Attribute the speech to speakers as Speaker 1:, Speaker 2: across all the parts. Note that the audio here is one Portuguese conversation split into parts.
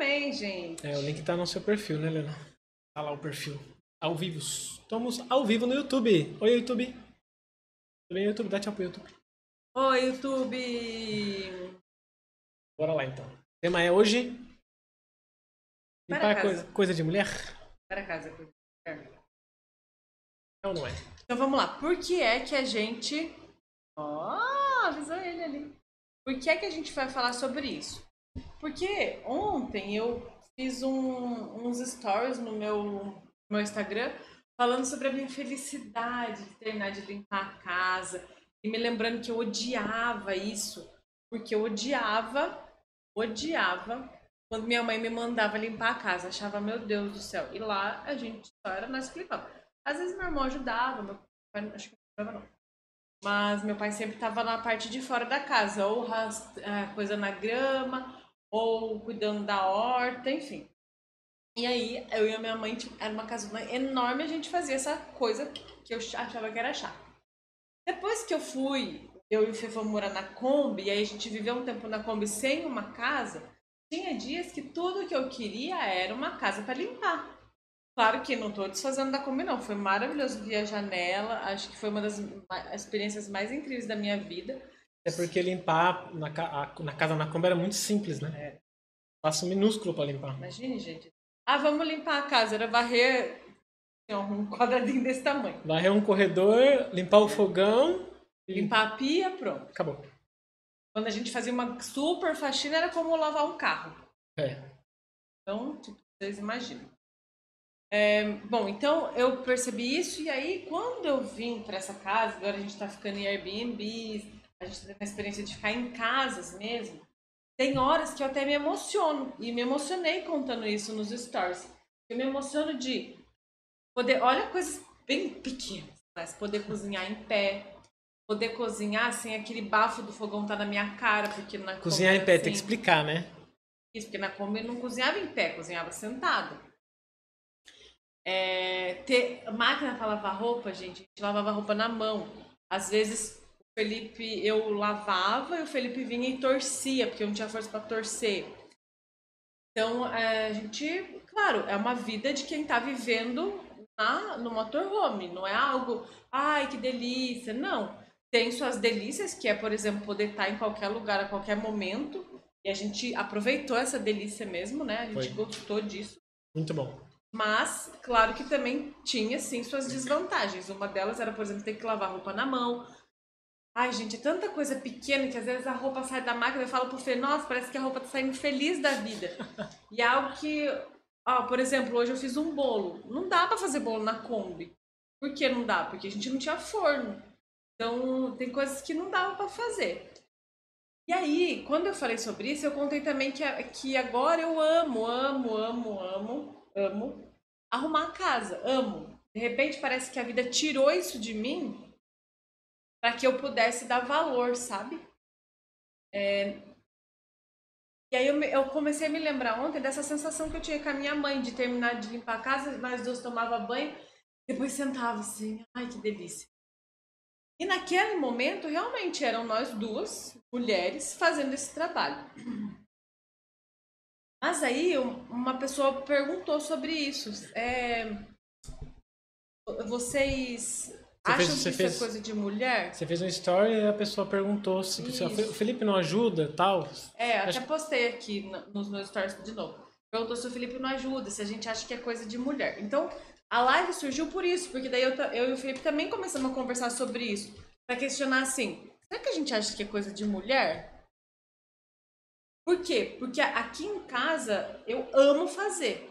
Speaker 1: também, gente.
Speaker 2: É, o link tá no seu perfil, né, Helena? Tá lá o perfil. Ao vivo. Estamos ao vivo no YouTube. Oi, YouTube. Tudo bem, YouTube? Dá tchau pro YouTube.
Speaker 1: Oi, YouTube!
Speaker 2: Bora lá, então. O tema é hoje...
Speaker 1: Para
Speaker 2: coisa, coisa de mulher?
Speaker 1: Para casa. coisa. É.
Speaker 2: É ou não é?
Speaker 1: Então vamos lá. Por que é que a gente. Ó, avisou ele ali. Por que é que a gente vai falar sobre isso? Porque ontem eu fiz um- uns stories no meu, meu Instagram falando sobre a minha felicidade de terminar de limpar a casa. E me lembrando que eu odiava isso. Porque eu odiava, odiava quando minha mãe me mandava limpar a casa. Achava, meu Deus do céu. E lá a gente só era nós que limpava. Às vezes meu irmão ajudava, meu pai acho que não ajudava não. Mas meu pai sempre estava na parte de fora da casa, ou ras- ah, coisa na grama, ou cuidando da horta, enfim. E aí, eu e a minha mãe, tipo, era uma casona enorme, a gente fazia essa coisa que eu achava que era chata. Depois que eu fui, eu e o Fê morar na Kombi, e aí a gente viveu um tempo na Kombi sem uma casa, tinha dias que tudo que eu queria era uma casa para limpar. Claro que não tô desfazendo da Kombi, não. Foi maravilhoso viajar nela. Acho que foi uma das experiências mais incríveis da minha vida.
Speaker 2: É porque limpar na, ca- na casa na Kombi era muito simples, né?
Speaker 1: É.
Speaker 2: Passo minúsculo pra limpar.
Speaker 1: Imagine, gente. Ah, vamos limpar a casa. Era varrer um quadradinho desse tamanho.
Speaker 2: Varrer um corredor, limpar o fogão
Speaker 1: Limpar a pia, pronto.
Speaker 2: acabou.
Speaker 1: Quando a gente fazia uma super faxina, era como lavar um carro.
Speaker 2: É.
Speaker 1: Então, tipo, vocês imaginam. É, bom, então eu percebi isso, e aí quando eu vim para essa casa, agora a gente tá ficando em Airbnb, a gente tá tendo a experiência de ficar em casas mesmo, tem horas que eu até me emociono, e me emocionei contando isso nos stories. Eu me emociono de poder, olha coisas bem pequenas, mas poder cozinhar em pé, poder cozinhar sem aquele bafo do fogão tá na minha cara, porque na
Speaker 2: Cozinhar em pé,
Speaker 1: assim,
Speaker 2: tem que explicar, né?
Speaker 1: isso, porque na Kombi eu não cozinhava em pé, cozinhava sentado. É, ter máquina para lavar roupa, gente, a gente lavava roupa na mão. Às vezes Felipe, eu lavava e o Felipe vinha e torcia, porque eu não tinha força para torcer. Então, é, a gente, claro, é uma vida de quem tá vivendo na, no motorhome, não é algo, ai, que delícia. Não. Tem suas delícias, que é, por exemplo, poder estar em qualquer lugar a qualquer momento. E a gente aproveitou essa delícia mesmo, né? A gente
Speaker 2: Foi.
Speaker 1: gostou disso.
Speaker 2: Muito bom.
Speaker 1: Mas, claro que também tinha, sim, suas desvantagens. Uma delas era, por exemplo, ter que lavar roupa na mão. Ai, gente, é tanta coisa pequena que às vezes a roupa sai da máquina e eu falo pro Fê, nossa, parece que a roupa tá saindo feliz da vida. E é algo que, ó, por exemplo, hoje eu fiz um bolo. Não dá pra fazer bolo na Kombi. Por que não dá? Porque a gente não tinha forno. Então, tem coisas que não dava pra fazer. E aí, quando eu falei sobre isso, eu contei também que, que agora eu amo, amo, amo, amo, amo arrumar a casa, amo. De repente parece que a vida tirou isso de mim para que eu pudesse dar valor, sabe? É, E aí eu, eu comecei a me lembrar ontem dessa sensação que eu tinha com a minha mãe de terminar de limpar a casa, nós duas tomava banho, depois sentava assim, ai que delícia. E naquele momento, realmente, eram nós duas, mulheres, fazendo esse trabalho. Mas aí, um- uma pessoa perguntou sobre isso. É, vocês
Speaker 2: Você
Speaker 1: acham
Speaker 2: fez-
Speaker 1: que
Speaker 2: você
Speaker 1: isso
Speaker 2: fez-
Speaker 1: é coisa de mulher?
Speaker 2: Você fez um story e a pessoa perguntou se,
Speaker 1: Isso.
Speaker 2: o Felipe não ajuda tal.
Speaker 1: É, até
Speaker 2: Acho-
Speaker 1: postei aqui no- nos meus stories de novo. Perguntou se o Felipe não ajuda, se a gente acha que é coisa de mulher. Então, a live surgiu por isso, porque daí eu, eu e o Felipe também começamos a conversar sobre isso. Pra questionar assim, será que a gente acha que é coisa de mulher? Por quê? Porque aqui em casa eu amo fazer.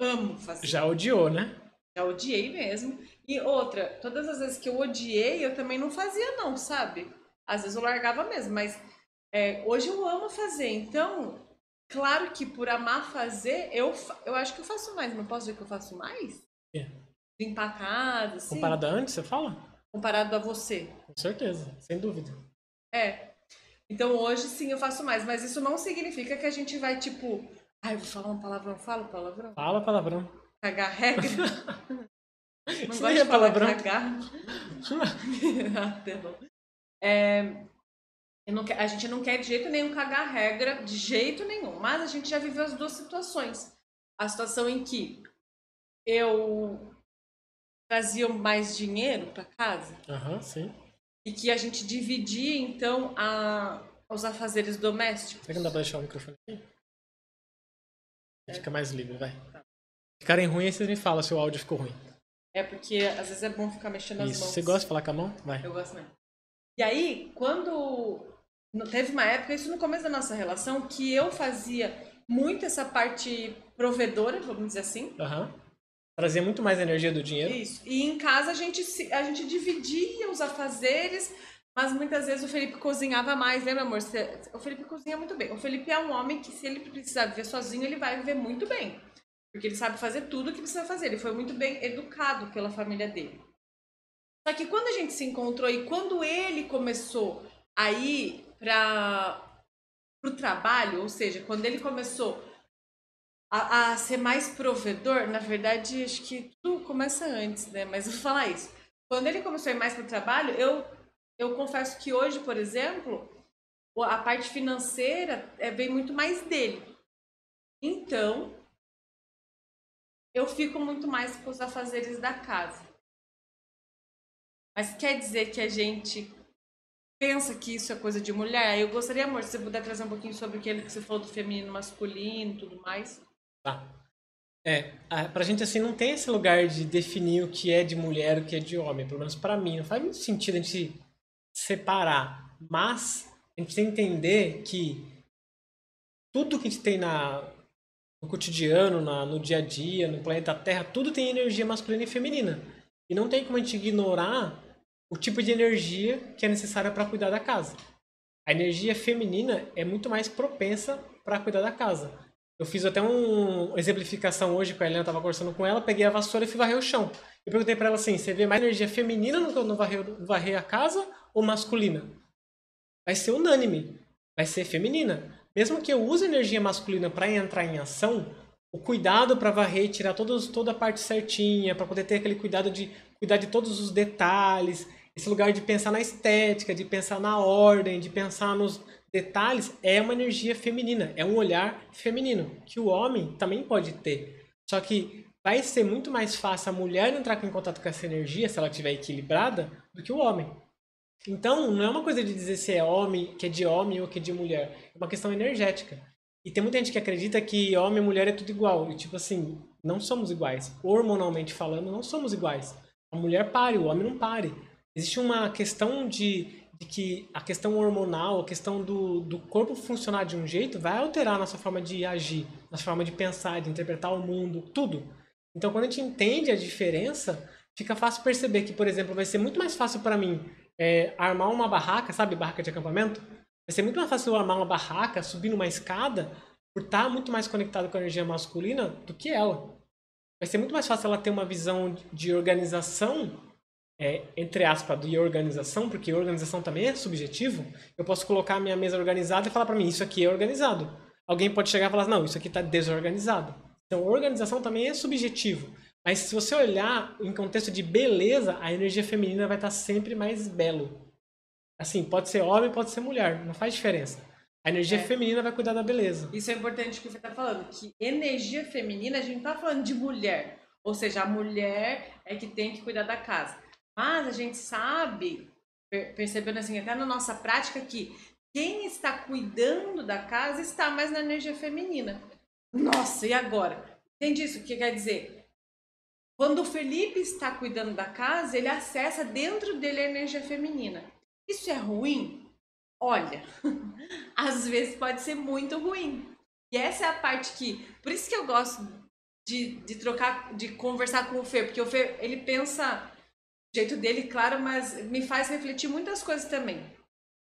Speaker 1: Amo fazer.
Speaker 2: Já odiou, né?
Speaker 1: Já odiei mesmo. E outra, todas as vezes que eu odiei, eu também não fazia, não, sabe? Às vezes eu largava mesmo, mas é, hoje eu amo fazer. Então, claro que por amar fazer, eu, eu acho que eu faço mais. Não posso dizer que eu faço mais?
Speaker 2: É.
Speaker 1: Limpar a casa, assim.
Speaker 2: Comparado a antes, você fala?
Speaker 1: comparado a você.
Speaker 2: Com certeza, sem dúvida.
Speaker 1: É. Então hoje sim eu faço mais, mas isso não significa que a gente vai, tipo, ai, eu vou falar um palavrão, falo palavrão.
Speaker 2: Fala palavrão.
Speaker 1: Cagar regra. Não
Speaker 2: Isso
Speaker 1: gosto de
Speaker 2: é
Speaker 1: falar
Speaker 2: palavrão.
Speaker 1: cagar. Ah, perdão. É, não a gente não quer de jeito nenhum cagar a regra, de jeito nenhum. Mas a gente já viveu as duas situações. A situação em que eu trazia mais dinheiro para casa.
Speaker 2: Aham, sim.
Speaker 1: E que a gente dividia, então, a, os afazeres domésticos.
Speaker 2: Será que não dá pra deixar o microfone aqui? Fica mais livre, vai. Ficarem ruins, vocês me falam se o áudio ficou ruim.
Speaker 1: É porque às vezes é bom ficar mexendo as
Speaker 2: Isso.
Speaker 1: mãos.
Speaker 2: Você gosta de falar com a mão? Vai.
Speaker 1: Eu gosto mesmo. E aí, quando. Teve uma época, isso no começo da nossa relação, que eu fazia muito essa parte provedora, vamos dizer assim.
Speaker 2: Aham. Trazia muito mais energia do dinheiro.
Speaker 1: Isso. E em casa a gente, a gente dividia os afazeres, mas muitas vezes o Felipe cozinhava mais, meu amor? O Felipe cozinha muito bem. O Felipe é um homem que, se ele precisar viver sozinho, ele vai viver muito bem. Porque ele sabe fazer tudo o que precisa fazer. Ele foi muito bem educado pela família dele. Só que quando a gente se encontrou e quando ele começou a ir para o trabalho, ou seja, quando ele começou a, a ser mais provedor, na verdade, acho que tudo começa antes, né? Mas eu vou falar isso. Quando ele começou a ir mais para o trabalho, eu, eu confesso que hoje, por exemplo, a parte financeira é, vem muito mais dele. Então, eu fico muito mais com os afazeres da casa. Mas quer dizer que a gente pensa que isso é coisa de mulher? Eu gostaria, amor, se você puder trazer um pouquinho sobre aquele que você falou do feminino masculino e tudo mais.
Speaker 2: Tá. É, pra gente assim não tem esse lugar de definir o que é de mulher o que é de homem, pelo menos pra mim. Não faz muito sentido a gente separar, mas a gente tem que entender que tudo que a gente tem na, no cotidiano, na, no dia a dia, no planeta Terra, tudo tem energia masculina e feminina. E não tem como a gente ignorar o tipo de energia que é necessária para cuidar da casa. A energia feminina é muito mais propensa para cuidar da casa. Eu fiz até um- uma exemplificação hoje com a Helena, tava conversando com ela, peguei a vassoura e fui varrer o chão. Eu perguntei para ela assim: você vê mais energia feminina no, no varrer a casa ou masculina? Vai ser unânime, vai ser feminina. Mesmo que eu use energia masculina para entrar em ação, o cuidado para varrer e tirar todos, toda a parte certinha, para poder ter aquele cuidado de cuidar de todos os detalhes, esse lugar de pensar na estética, de pensar na ordem, de pensar nos detalhes, é uma energia feminina, é um olhar feminino, que o homem também pode ter. Só que vai ser muito mais fácil a mulher entrar em contato com essa energia, se ela estiver equilibrada, do que o homem. Então, não é uma coisa de dizer se é homem, que é de homem ou que é de mulher. É uma questão energética. E tem muita gente que acredita que homem e mulher é tudo igual. E tipo assim, não somos iguais. Hormonalmente falando, não somos iguais. A mulher pare, o homem não pare. Existe uma questão de, de que a questão hormonal, a questão do, do corpo funcionar de um jeito vai alterar a nossa forma de agir, nossa forma de pensar, de interpretar o mundo, tudo. Então, quando a gente entende a diferença, fica fácil perceber que, por exemplo, vai ser muito mais fácil para mim é, armar uma barraca, sabe, barraca de acampamento? Vai ser muito mais fácil eu armar uma barraca, subir numa escada, por estar muito mais conectado com a energia masculina do que ela. Vai ser muito mais fácil ela ter uma visão de organização, é, entre aspas, de organização, porque organização também é subjetivo. Eu posso colocar a minha mesa organizada e falar para mim, isso aqui é organizado. Alguém pode chegar e falar, não, isso aqui está desorganizado. Então, organização também é subjetivo. Mas se você olhar em contexto de beleza, a energia feminina vai estar sempre mais belo. Assim, pode ser homem, pode ser mulher, não faz diferença. A energia
Speaker 1: É.
Speaker 2: feminina vai cuidar da beleza.
Speaker 1: Isso é importante que você está falando, que energia feminina, a gente não tá falando de mulher. Ou seja, a mulher é que tem que cuidar da casa. Mas a gente sabe, per- percebendo assim, até na nossa prática, que quem está cuidando da casa está mais na energia feminina. Nossa, e agora? Entende isso? O que quer dizer? Quando o Felipe está cuidando da casa, ele acessa dentro dele a energia feminina. Isso é ruim? Olha, às vezes pode ser muito ruim. E essa é a parte que. Por isso que eu gosto de, de trocar, de conversar com o Fê, porque o Fê, ele pensa do jeito dele, claro, mas me faz refletir muitas coisas também.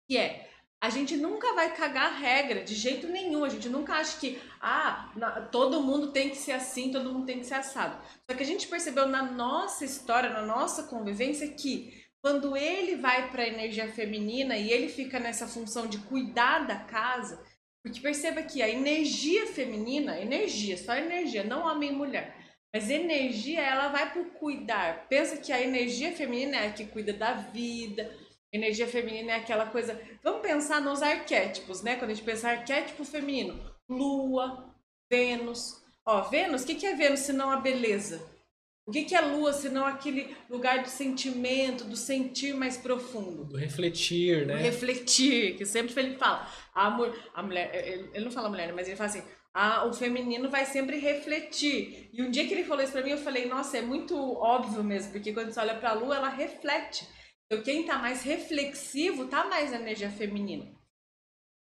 Speaker 1: Que é, a gente nunca vai cagar regra de jeito nenhum. A gente nunca acha que, ah, na- todo mundo tem que ser assim, todo mundo tem que ser assado. Só que a gente percebeu na nossa história, na nossa convivência, que quando ele vai para a energia feminina e ele fica nessa função de cuidar da casa, porque perceba que a energia feminina, energia, só energia, não homem e mulher, mas energia, ela vai por cuidar. Pensa que a energia feminina é a que cuida da vida, Energia feminina é aquela coisa. Vamos pensar nos arquétipos, né? Quando a gente pensa arquétipo feminino, Lua, Vênus. Ó, Vênus, o que, que é Vênus se não a beleza? O que, que é Lua se não aquele lugar do sentimento, do sentir mais profundo?
Speaker 2: Do refletir, né?
Speaker 1: Do refletir, que sempre ele fala. A, a mulher, ele, ele não fala mulher, mas ele fala assim: a, o feminino vai sempre refletir. E um dia que ele falou isso pra mim, eu falei: nossa, é muito óbvio mesmo, porque quando você olha pra Lua, ela reflete. Quem está mais reflexivo está mais na energia feminina.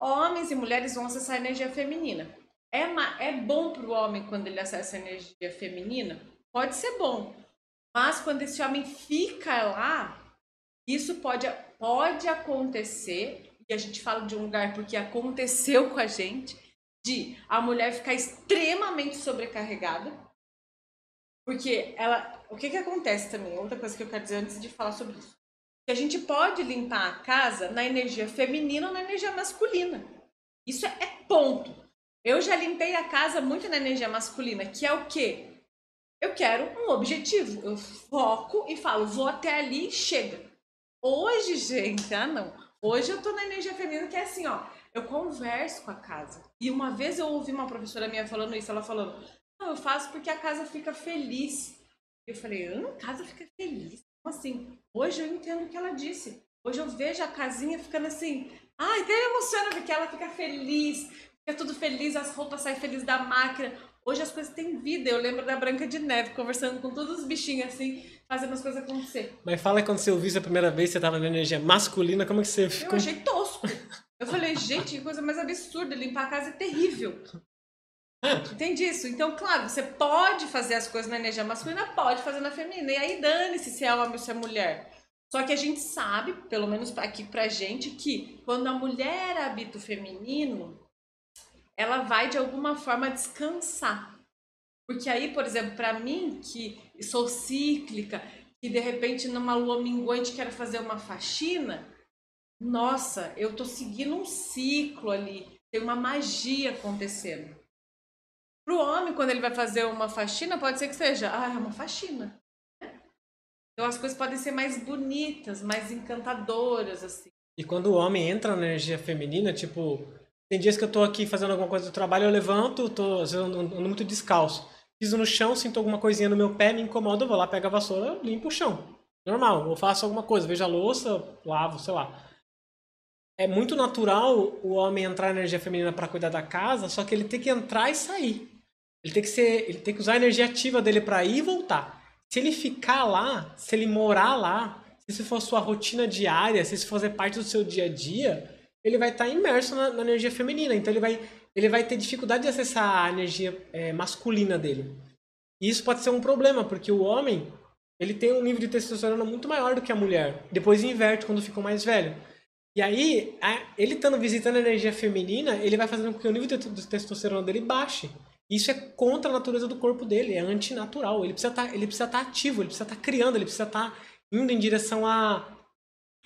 Speaker 1: Homens e mulheres vão acessar a energia feminina. É, é bom para o homem quando ele acessa a energia feminina? Pode ser bom. Mas quando esse homem fica lá, isso pode, pode acontecer, e a gente fala de um lugar porque aconteceu com a gente, de a mulher ficar extremamente sobrecarregada. Porque ela. O que, que acontece também? Outra coisa que eu quero dizer antes de falar sobre isso que a gente pode limpar a casa na energia feminina ou na energia masculina. Isso é, ponto. Eu já limpei a casa muito na energia masculina, que é o quê? Eu quero um objetivo. Eu foco e falo, vou até ali e chega. Hoje, gente, ah não. Hoje eu tô na energia feminina que é assim, ó. Eu converso com a casa. E uma vez eu ouvi uma professora minha falando isso, ela falando, não, eu faço porque a casa fica feliz. Eu falei, a casa fica feliz? Assim? Hoje eu entendo o que ela disse. Hoje eu vejo a casinha ficando assim. Ai, até emociona porque ela fica feliz, fica tudo feliz, as roupas saem felizes da máquina. Hoje as coisas têm vida. Eu lembro da Branca de Neve conversando com todos os bichinhos assim, fazendo as coisas acontecer.
Speaker 2: Mas fala quando você ouviu isso a primeira vez, você tava na energia masculina, como é que você ficou?
Speaker 1: Eu achei tosco. Eu falei, gente, que coisa mais absurda, limpar a casa é terrível. Entende isso? Então, claro, você pode fazer as coisas na energia masculina, pode fazer na feminina. E aí dane-se se é homem ou se é mulher. Só que a gente sabe, pelo menos aqui pra gente, que quando a mulher habita o feminino, ela vai de alguma forma descansar. Porque aí, por exemplo, para mim, que sou cíclica, que de repente numa lua minguante quero fazer uma faxina, nossa, eu tô seguindo um ciclo ali, tem uma magia acontecendo. Para o homem, quando ele vai fazer uma faxina, pode ser que seja, ah, é uma faxina. Então as coisas podem ser mais bonitas, mais encantadoras, assim.
Speaker 2: E quando o homem entra na energia feminina, tipo, tem dias que eu tô aqui fazendo alguma coisa do trabalho, eu levanto, tô às muito descalço. Piso no chão, sinto alguma coisinha no meu pé, me incomoda, eu vou lá, pego a vassoura, limpo o chão. Normal, eu faço alguma coisa, vejo a louça, lavo, sei lá. É muito natural o homem entrar na energia feminina para cuidar da casa, só que ele tem que entrar e sair. Ele tem que ser, ele tem que usar a energia ativa dele para ir e voltar. Se ele ficar lá, se ele morar lá, se isso for sua rotina diária, se isso fazer parte do seu dia a dia, ele vai estar tá imerso na, na, energia feminina. Então ele vai, ele vai ter dificuldade de acessar a energia é, masculina dele. E isso pode ser um problema, porque o homem ele tem um nível de testosterona muito maior do que a mulher. Depois inverte quando ficou mais velho. E aí, ele estando visitando a energia feminina, ele vai fazendo com que o nível de testosterona dele baixe. Isso é contra a natureza do corpo dele, é antinatural. Ele precisa tá, estar tá ativo, ele precisa estar tá criando, ele precisa estar tá indo em direção à,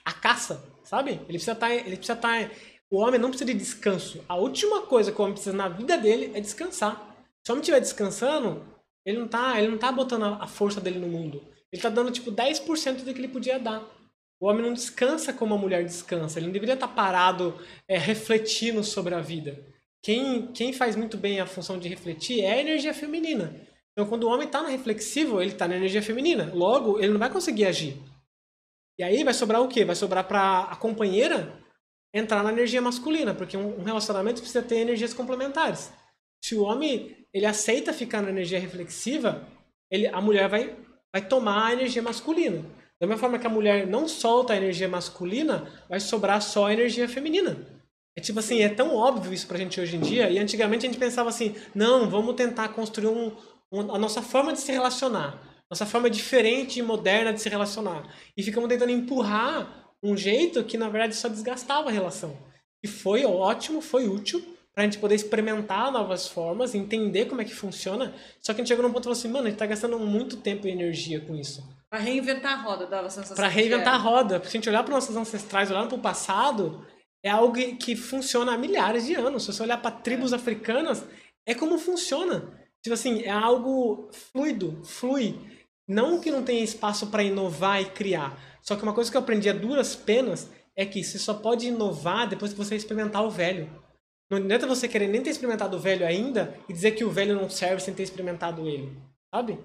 Speaker 2: à caça, sabe? Ele precisa estar. Tá, ele precisa estar. Tá, o homem não precisa de descanso. A última coisa que o homem precisa na vida dele é descansar. Se o homem estiver descansando, ele não está ele não tá botando a força dele no mundo. Ele está dando tipo 10% do que ele podia dar. O homem não descansa como a mulher descansa. Ele não deveria estar tá parado é, refletindo sobre a vida. Quem, quem faz muito bem a função de refletir é a energia feminina. Então, quando o homem está no reflexivo, ele está na energia feminina. Logo, ele não vai conseguir agir. E aí vai sobrar o quê? Vai sobrar para a companheira entrar na energia masculina, porque um relacionamento precisa ter energias complementares. Se o homem ele aceita ficar na energia reflexiva, ele, a mulher vai, vai tomar a energia masculina. Da mesma forma que a mulher não solta a energia masculina, vai sobrar só a energia feminina. É tipo assim, é tão óbvio isso pra gente hoje em dia, e antigamente a gente pensava assim, não, vamos tentar construir um, um, a nossa forma de se relacionar, nossa forma diferente e moderna de se relacionar. E ficamos tentando empurrar um jeito que na verdade só desgastava a relação. E foi ótimo, foi útil pra gente poder experimentar novas formas, entender como é que funciona. Só que a gente chegou num ponto e falou assim, mano, a gente tá gastando muito tempo e energia com isso.
Speaker 1: Pra reinventar a roda, dava a sensação.
Speaker 2: Pra reinventar a roda. Porque se a gente olhar para nossos ancestrais, olhar para o passado, é algo que funciona há milhares de anos. Se você olhar para tribos africanas, é como funciona. Tipo assim, é algo fluido, flui. Não que não tenha espaço para inovar e criar. Só que uma coisa que eu aprendi a duras penas é que você só pode inovar depois que você experimentar o velho. Não adianta você querer nem ter experimentado o velho ainda e dizer que o velho não serve sem ter experimentado ele, sabe?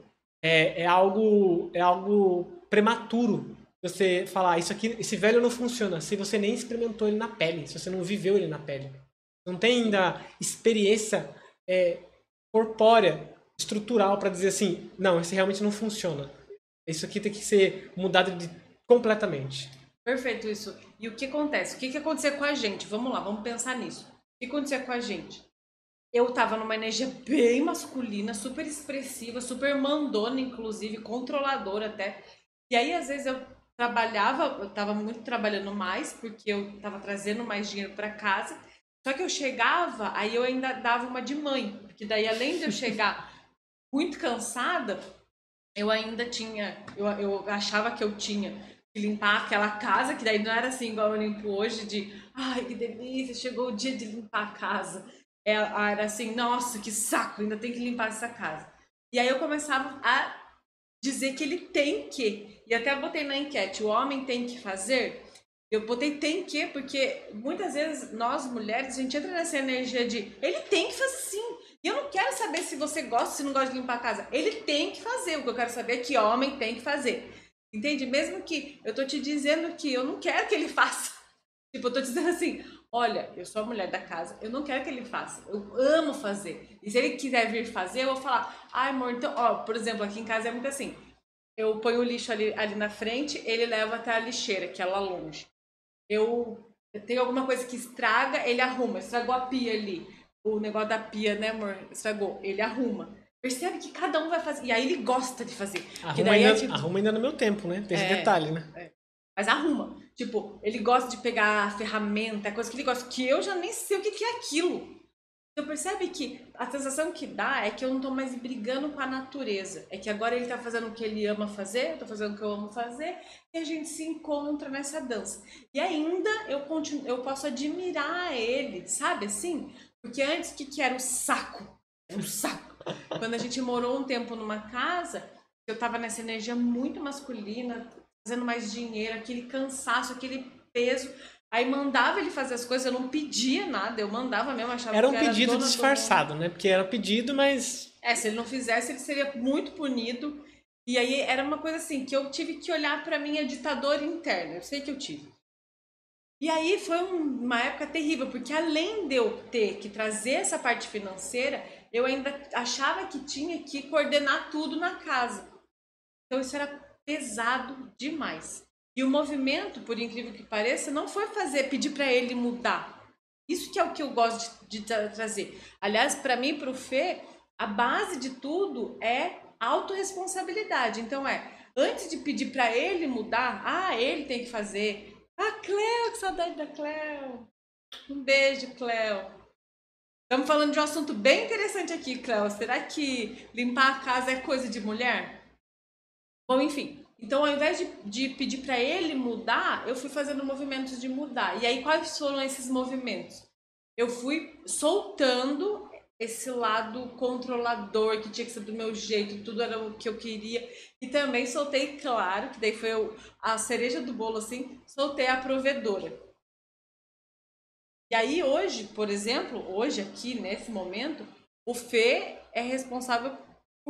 Speaker 2: É, é algo é algo prematuro você falar isso aqui, esse velho não funciona se você nem experimentou ele na pele, se você não viveu ele na pele. Não tem ainda experiência é, corpórea, estrutural para dizer assim, não, esse realmente não funciona. Isso aqui tem que ser mudado de, completamente.
Speaker 1: Perfeito isso. E o que acontece? O que, que aconteceu com a gente? Vamos lá, vamos pensar nisso. O que aconteceu com a gente? Eu tava numa energia bem masculina, super expressiva, super mandona, inclusive, controladora até. E aí, às vezes, eu trabalhava, eu tava muito trabalhando mais, porque eu tava trazendo mais dinheiro para casa. Só que eu chegava, aí eu ainda dava uma de mãe, porque daí além de eu chegar muito cansada, eu ainda tinha, eu, eu achava que eu tinha que limpar aquela casa, que daí não era assim igual eu limpo hoje, de ai que delícia, chegou o dia de limpar a casa. É, era assim, nossa, que saco, ainda tem que limpar essa casa. E aí eu começava a dizer que ele tem que, e até botei na enquete, o homem tem que fazer. Eu botei tem que, porque muitas vezes nós mulheres, a gente entra nessa energia de ele tem que fazer sim. E eu não quero saber se você gosta se não gosta de limpar a casa. Ele tem que fazer. O que eu quero saber é que homem tem que fazer. Entende? Mesmo que eu tô te dizendo que eu não quero que ele faça. Tipo, eu tô dizendo assim, olha, eu sou a mulher da casa, eu não quero que ele faça. Eu amo fazer. E se ele quiser vir fazer, eu vou falar, ai, amor, então, ó, por exemplo, aqui em casa é muito assim. Eu ponho o lixo ali, ali na frente, ele leva até a lixeira, que é lá longe. Eu, eu tenho alguma coisa que estraga, ele arruma. Estragou a pia ali. O negócio da pia, né, amor? Estragou. Ele arruma. Percebe que cada um vai fazer. E aí ele gosta de fazer.
Speaker 2: Arruma, ainda, é, tipo... arruma ainda no meu tempo, né? Tem esse é, detalhe, né?
Speaker 1: É. Mas arruma. Tipo, ele gosta de pegar a ferramenta, coisa que ele gosta, que eu já nem sei o que, que é aquilo. Então percebe que a sensação que dá é que eu não tô mais brigando com a natureza. É que agora ele tá fazendo o que ele ama fazer, eu tô fazendo o que eu amo fazer, e a gente se encontra nessa dança. E ainda eu continuo, eu posso admirar ele, sabe assim? Porque antes que, que era o saco? Era o saco quando a gente morou um tempo numa casa, eu tava nessa energia muito masculina, fazendo mais dinheiro, aquele cansaço, aquele peso. Aí mandava ele fazer as coisas, eu não pedia nada, eu mandava mesmo, achava
Speaker 2: era
Speaker 1: um
Speaker 2: que pedido disfarçado, né? Porque era pedido, mas.
Speaker 1: É, se ele não fizesse, ele seria muito punido. E aí era uma coisa assim, que eu tive que olhar para minha ditadora interna. Eu sei que eu tive. E aí foi uma época terrível, porque além de eu ter que trazer essa parte financeira, eu ainda achava que tinha que coordenar tudo na casa. Então isso era pesado demais. E o movimento, por incrível que pareça, não foi fazer, pedir para ele mudar. Isso que é o que eu gosto de, de trazer. Aliás, para mim, para o Fê, a base de tudo é autorresponsabilidade. Então é, antes de pedir para ele mudar, ah, ele tem que fazer. Ah, Cleo, que saudade da Cleo. Um beijo, Cleo. Estamos falando de um assunto bem interessante aqui, Cléo. Será que limpar a casa é coisa de mulher? Bom, enfim. Então, ao invés de, de pedir para ele mudar, eu fui fazendo movimentos de mudar. E aí, quais foram esses movimentos? Eu fui soltando esse lado controlador que tinha que ser do meu jeito, tudo era o que eu queria. E também soltei, claro, que daí foi a cereja do bolo, assim, soltei a provedora. E aí hoje, por exemplo, hoje aqui nesse momento, o Fê é responsável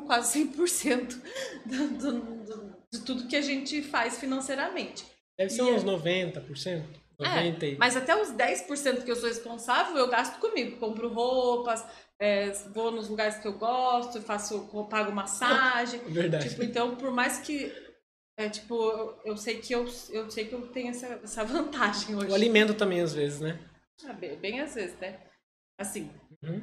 Speaker 1: quase 100% do, do, do, de tudo que a gente faz financeiramente.
Speaker 2: Deve ser e uns é... 90%. 90
Speaker 1: é, mas até os 10% que eu sou responsável, eu gasto comigo. Compro roupas, é, vou nos lugares que eu gosto, faço, pago massagem.
Speaker 2: Verdade.
Speaker 1: Tipo, então, por mais que é tipo, eu, eu sei que eu, eu sei que eu tenho essa, essa vantagem hoje.
Speaker 2: O alimento também, às vezes, né?
Speaker 1: Ah, bem, bem às vezes, né? Assim.
Speaker 2: Uhum.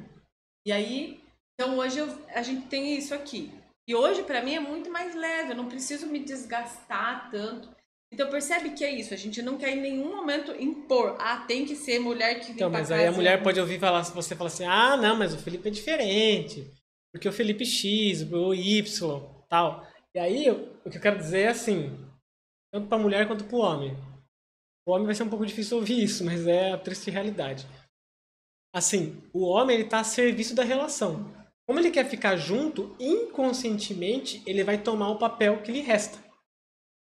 Speaker 1: E aí, então hoje eu, a gente tem isso aqui. E hoje, para mim, é muito mais leve, eu não preciso me desgastar tanto. Então percebe que é isso, a gente não quer em nenhum momento impor, ah, tem que ser mulher que
Speaker 2: Então, mas aí a mulher pode ouvir falar, você fala assim, ah, não, mas o Felipe é diferente, porque o Felipe X, o Y, tal. E aí, o que eu quero dizer é assim, tanto para mulher quanto para o homem. O homem vai ser um pouco difícil ouvir isso, mas é a triste realidade. Assim, o homem ele está a serviço da relação. Como ele quer ficar junto, inconscientemente ele vai tomar o papel que lhe resta.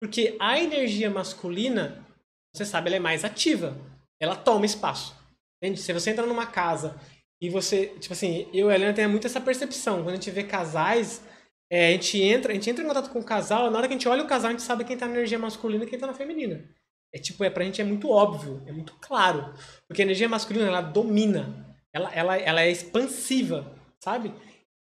Speaker 2: Porque a energia masculina, você sabe, ela é mais ativa. Ela toma espaço. Entende? Se você entra numa casa e você, tipo assim, eu e a Helena temos muito essa percepção. Quando a gente vê casais, é, a gente entra, a gente entra em contato com o casal, na hora que a gente olha o casal, a gente sabe quem tá na energia masculina e quem tá na feminina. É tipo, é, pra gente é muito óbvio, é muito claro. Porque a energia masculina, ela domina. Ela, ela, ela é expansiva, sabe?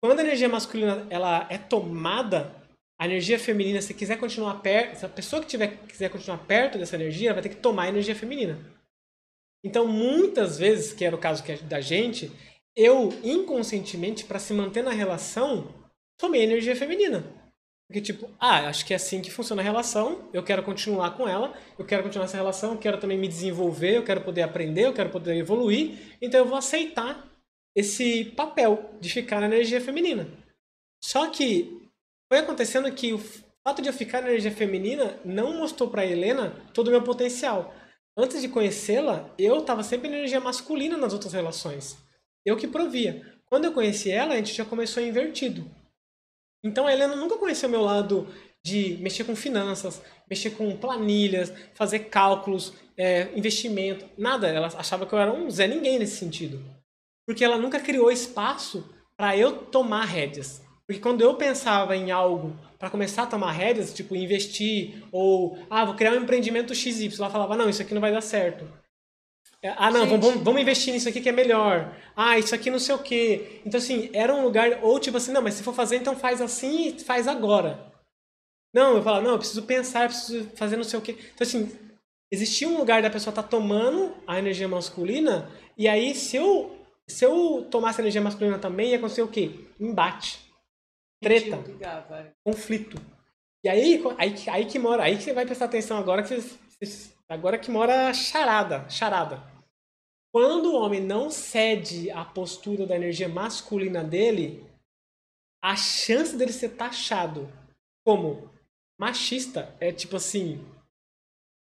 Speaker 2: Quando a energia masculina ela é tomada, a energia feminina, se quiser continuar perto, se a pessoa que tiver, quiser continuar perto dessa energia, vai ter que tomar a energia feminina. Então, muitas vezes, que era o caso da gente, eu inconscientemente, para se manter na relação, tomei a energia feminina. Porque, tipo, ah, acho que é assim que funciona a relação, eu quero continuar com ela, eu quero continuar essa relação, eu quero também me desenvolver, eu quero poder aprender, eu quero poder evoluir, então eu vou aceitar esse papel de ficar na energia feminina. Só que foi acontecendo que o fato de eu ficar na energia feminina não mostrou para Helena todo o meu potencial. Antes de conhecê-la, eu estava sempre na energia masculina nas outras relações. Eu que provia. Quando eu conheci ela, a gente já começou invertido. Então a Helena nunca conheceu meu lado de mexer com finanças, mexer com planilhas, fazer cálculos, é, investimento, nada. Ela achava que eu era um Zé Ninguém nesse sentido. Porque ela nunca criou espaço para eu tomar rédeas. Porque quando eu pensava em algo para começar a tomar rédeas, tipo investir, ou ah, vou criar um empreendimento XY, ela falava, não, isso aqui não vai dar certo. É, ah, não, vamos, vamos, investir nisso aqui que é melhor. Ah, isso aqui não sei o quê. Então, assim, era um lugar, ou tipo assim, não, mas se for fazer, então faz assim e faz agora. Não, eu falava, não, eu preciso pensar, eu preciso fazer não sei o quê. Então, assim, existia um lugar da pessoa estar tá tomando a energia masculina, e aí se eu, se eu tomasse energia masculina também, ia acontecer o quê? Embate. Treta. Conflito. E aí, aí, aí que mora, aí que você vai prestar atenção agora, que você, agora que mora a charada, charada. Quando o homem não cede à postura da energia masculina dele, a chance dele ser taxado como machista é tipo assim,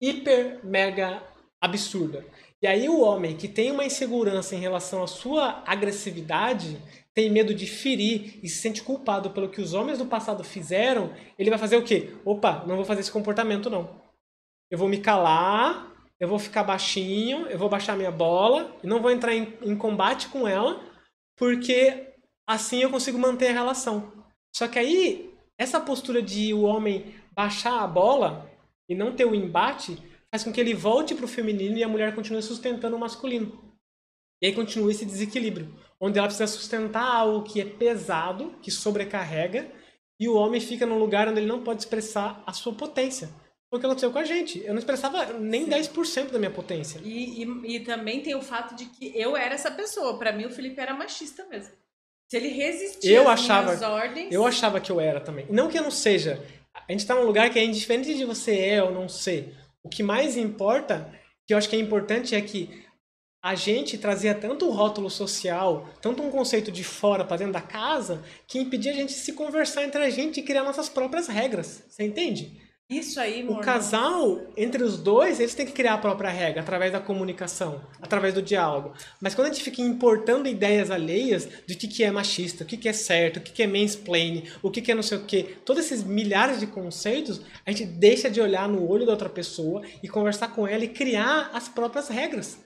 Speaker 2: hiper mega absurda. E aí o homem que tem uma insegurança em relação à sua agressividade, tem medo de ferir e se sente culpado pelo que os homens do passado fizeram, ele vai fazer o quê? Opa, não vou fazer esse comportamento não. Eu vou me calar, eu vou ficar baixinho, eu vou baixar minha bola, e não vou entrar em, em combate com ela, porque assim eu consigo manter a relação. Só que aí, essa postura de o homem baixar a bola e não ter o embate, faz com que ele volte para o feminino e a mulher continue sustentando o masculino. E aí continua esse desequilíbrio, onde ela precisa sustentar algo que é pesado, que sobrecarrega, e o homem fica num lugar onde ele não pode expressar a sua potência. Foi o que aconteceu com a gente. Eu não expressava nem Sim. 10% da minha potência.
Speaker 1: E, e, e, também tem o fato de que eu era essa pessoa. Para mim, o Felipe era machista mesmo. Se ele resistia
Speaker 2: eu às achava, ordens... Eu achava que eu era também. Não que eu não seja. A gente tá num lugar que é indiferente de você é ou não ser. O que mais importa, que eu acho que é importante, é que a gente trazia tanto o rótulo social, tanto um conceito de fora para dentro da casa, que impedia a gente se conversar entre a gente e criar nossas próprias regras. Você entende?
Speaker 1: Isso aí,
Speaker 2: O casal, entre os dois, eles têm que criar a própria regra através da comunicação, através do diálogo. Mas quando a gente fica importando ideias alheias de que, que é machista, o que, que é certo, o que, que é mansplaining, o que, que é não sei o quê, todos esses milhares de conceitos, a gente deixa de olhar no olho da outra pessoa e conversar com ela e criar as próprias regras.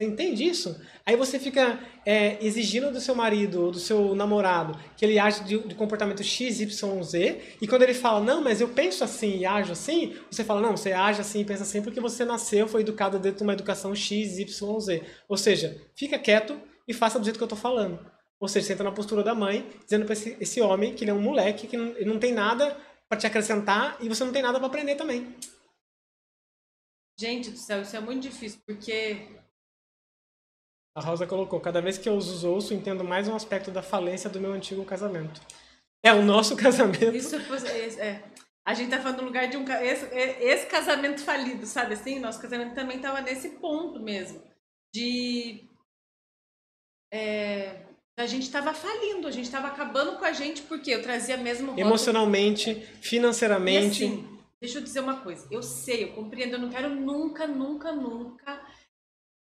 Speaker 2: Entende isso? Aí você fica é, exigindo do seu marido ou do seu namorado que ele age de, de, comportamento X, Y, Z, e quando ele fala, não, mas eu penso assim e ajo assim, você fala, não, você age assim e pensa assim porque você nasceu, foi educado dentro de uma educação X, Y, Z. Ou seja, fica quieto e faça do jeito que eu estou falando. Ou seja, você entra na postura da mãe, dizendo para esse, esse, homem que ele é um moleque, que não, não tem nada para te acrescentar e você não tem nada para aprender também.
Speaker 1: Gente do céu, isso é muito difícil, porque
Speaker 2: a Rosa colocou: cada vez que eu os ouço, entendo mais um aspecto da falência do meu antigo casamento. É o nosso casamento.
Speaker 1: Isso é. A gente tá falando no lugar de um esse, esse casamento falido, sabe assim? Nosso casamento também tava nesse ponto mesmo. De. É, a gente estava falindo, a gente estava acabando com a gente porque eu trazia mesmo
Speaker 2: emocionalmente, financeiramente.
Speaker 1: E assim, deixa eu dizer uma coisa, eu sei, eu compreendo, eu não quero nunca, nunca, nunca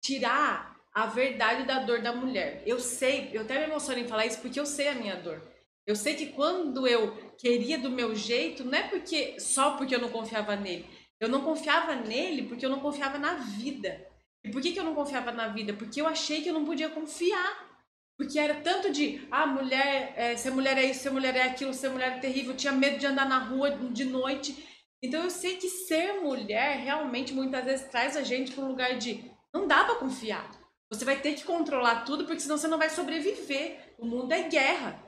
Speaker 1: tirar a verdade da dor da mulher. Eu sei, eu até me emociono em falar isso porque eu sei a minha dor. Eu sei que quando eu queria do meu jeito, não é porque só porque eu não confiava nele. Eu não confiava nele porque eu não confiava na vida. E por que, que eu não confiava na vida? Porque eu achei que eu não podia confiar. Porque era tanto de, ah, mulher, é, se a mulher é isso, se a mulher é aquilo, se a mulher é terrível, eu tinha medo de andar na rua de noite. Então eu sei que ser mulher realmente muitas vezes traz a gente para um lugar de não dá para confiar. Você vai ter que controlar tudo, porque senão você não vai sobreviver. O mundo é guerra.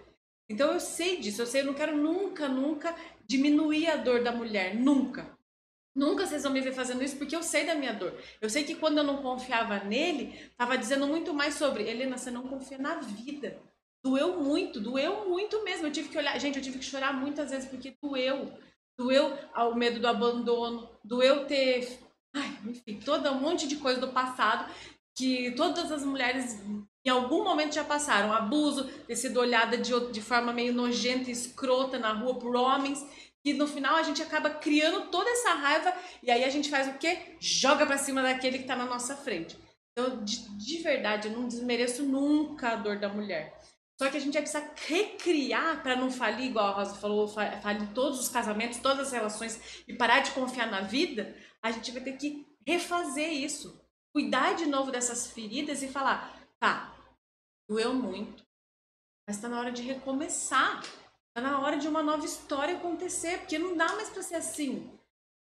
Speaker 1: Então eu sei disso, eu sei, eu não quero nunca, nunca diminuir a dor da mulher, nunca. Nunca vocês vão me ver fazendo isso porque eu sei da minha dor. Eu sei que quando eu não confiava nele, estava dizendo muito mais sobre Helena, você não confia na vida. Doeu muito, doeu muito mesmo. Eu tive que olhar, gente, eu tive que chorar muitas vezes porque doeu. Doeu o medo do abandono, doeu ter, ai, enfim, todo um monte de coisa do passado que todas as mulheres em algum momento já passaram. Abuso, ter sido olhada de, de forma meio nojenta e escrota na rua por homens e no final a gente acaba criando toda essa raiva e aí a gente faz o quê? Joga para cima daquele que tá na nossa frente. Então, de, de, verdade, eu não desmereço nunca a dor da mulher. Só que a gente vai precisar recriar para não falir, igual a Rosa falou, falir todos os casamentos, todas as relações e parar de confiar na vida. A gente vai ter que refazer isso. Cuidar de novo dessas feridas e falar: tá, doeu muito, mas tá na hora de recomeçar Tá na hora de uma nova história acontecer, porque não dá mais para ser assim.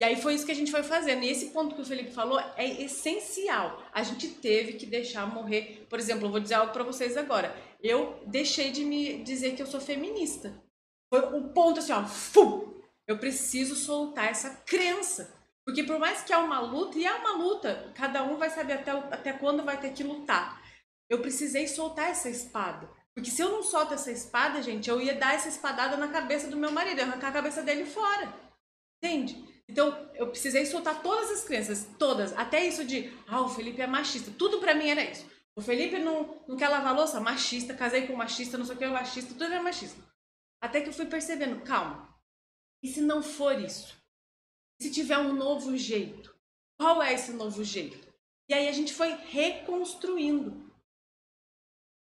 Speaker 1: E aí foi isso que a gente foi fazendo. E esse ponto que o Felipe falou é essencial. A gente teve que deixar morrer. Por exemplo, eu vou dizer algo para vocês agora. Eu deixei de me dizer que eu sou feminista. Foi o ponto assim, ó, fum! Eu preciso soltar essa crença. Porque por mais que é uma luta, e é uma luta, cada um vai saber até, até quando vai ter que lutar. Eu precisei soltar essa espada. Porque se eu não solto essa espada, gente, eu ia dar essa espadada na cabeça do meu marido, arrancar a cabeça dele fora. Entende? Então, eu precisei soltar todas as crenças, todas. Até isso de, ah, o Felipe é machista. Tudo para mim era isso. O Felipe não, não quer lavar louça? Machista. Casei com machista, não sei o que, é machista. Tudo era machista. Até que eu fui percebendo, calma. E se não for isso? Se tiver um novo jeito? Qual é esse novo jeito? E aí a gente foi reconstruindo.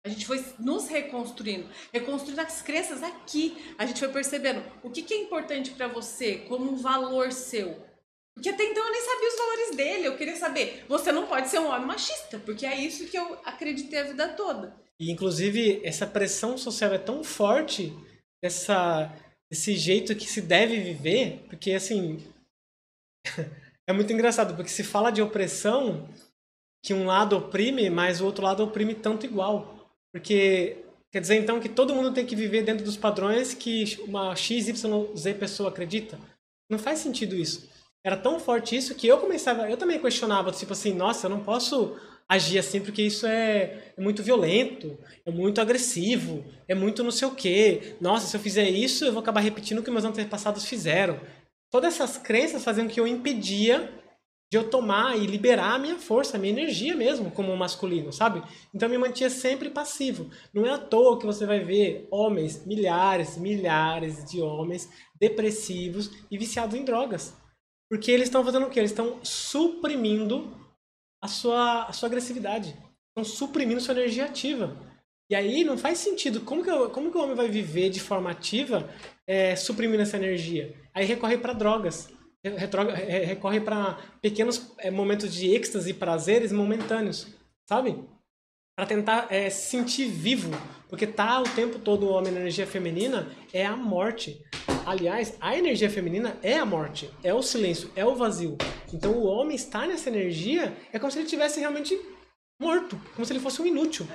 Speaker 1: A gente foi nos reconstruindo, reconstruindo as crenças aqui. A gente foi percebendo o que, que é importante para você como um valor seu. Porque até então eu nem sabia os valores dele. Eu queria saber, você não pode ser um homem machista, porque é isso que eu acreditei a vida toda.
Speaker 2: E inclusive essa pressão social é tão forte, essa, esse jeito que se deve viver, porque assim é muito engraçado, porque se fala de opressão, que um lado oprime, mas o outro lado oprime tanto igual. Porque quer dizer então que todo mundo tem que viver dentro dos padrões que uma XYZ pessoa acredita? Não faz sentido isso. Era tão forte isso que eu começava, eu também questionava, tipo assim, nossa, eu não posso agir assim porque isso é, é muito violento, é muito agressivo, é muito não sei o quê. Nossa, se eu fizer isso, eu vou acabar repetindo o que meus antepassados fizeram. Todas essas crenças faziam que eu impedia de eu tomar e liberar a minha força, a minha energia mesmo, como masculino, sabe? Então eu me mantinha sempre passivo. Não é à toa que você vai ver homens, milhares, milhares de homens depressivos e viciados em drogas. Porque eles estão fazendo o quê? Eles estão suprimindo a sua, a sua agressividade. Estão suprimindo sua energia ativa. E aí não faz sentido. Como que, eu, como que o homem vai viver de forma ativa é, suprimindo essa energia? Aí recorre para drogas recorre para pequenos é, momentos de êxtase prazeres momentâneos, sabe? Para tentar é, se sentir vivo, porque tá o tempo todo o homem na energia feminina é a morte. Aliás, a energia feminina é a morte, é o silêncio, é o vazio. Então o homem estar nessa energia é como se ele tivesse realmente morto, como se ele fosse um inútil.